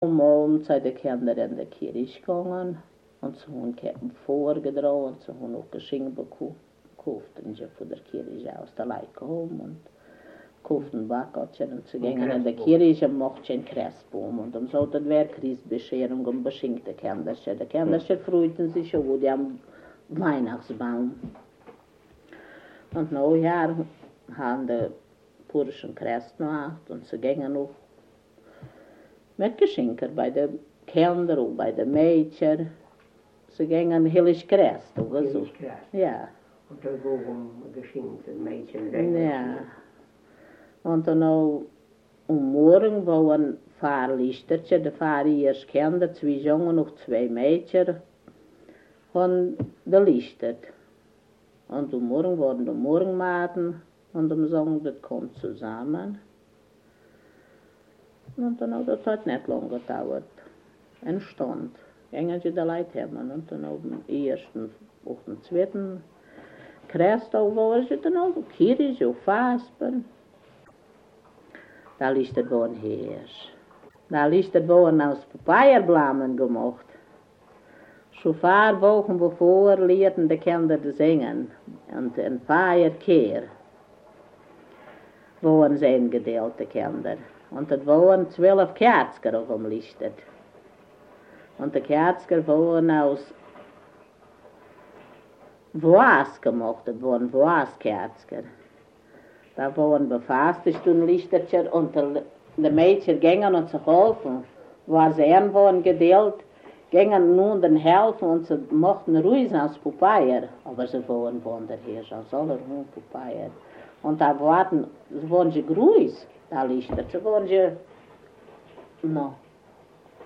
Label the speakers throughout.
Speaker 1: Und morgen sind die Kinder in die Kirche gegangen und sie haben Ketten vorgetragen und sie haben auch Geschenke bekommen. Kauften sie von der Kirche aus der Leute gekommen und kauften Backertchen und sie gingen in die Kirche und machten einen Kressbaum. Und dann sollten wir Christbescherung und beschenkte Kinderchen. Die Kinderchen freuten sich schon, die haben Weihnachtsbaum. Und Neujahr haben die Burschen Kress gemacht und sie gingen auch met geschenken bij de kinderen of bij de meidje. Ze gingen heel eens
Speaker 2: kruis toch?
Speaker 1: Ja.
Speaker 2: Want da boven geschenkt, een meidje.
Speaker 1: Ja. Want dan nou, om morgen wou een vaarlistertje, de vaar hier twee jongen of twee meidjes, van de het. En om morgen worden de morgenmaten, en dan zongen dat komt samen. Und dann hat das hat nicht lange gedauert. Ein Stand. Gingen sie die Leute haben und dann auf dem ersten, auf dem zweiten Kreistag waren sie dann auch Kirche, auf Faspen. Da lichtet waren Hirsch. Da lichtet waren aus Papierblamen gemacht. Schon paar Wochen bevor lehrten die Kinder singen. Und ein Feierkehr waren sie eingedeelt, die Kinder. Und es waren zwölf Kerzen auf dem Lichtet. Und die Kerzen waren aus Voas gemacht, das waren Voas-Kerzen. Da waren befasst und Lichterchen und die, Mädchen gingen und zu helfen. War sie ein waren gedeelt, gingen nun den helfen und sie mochten ruhig aus Papier, aber sie waren von der Hirsch, aus aller Hund Papier. Und da warten, wenn sie groß, da liegt das, wenn sie, no,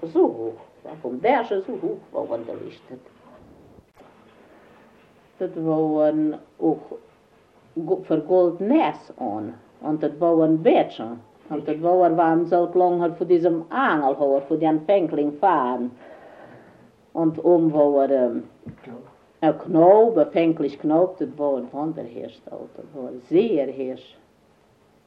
Speaker 1: so hoch, da vom Berg so hoch, wo man da liegt das. wollen waren auch vergold Ness an, und das wollen Bettchen. Und das war, warum so lang von diesem Angelhoer, von dem Fänkling fahren. Und um war, ähm, um, nou, knoop, bevinkelijk knoop, dat boven van dat wordt zeer heers.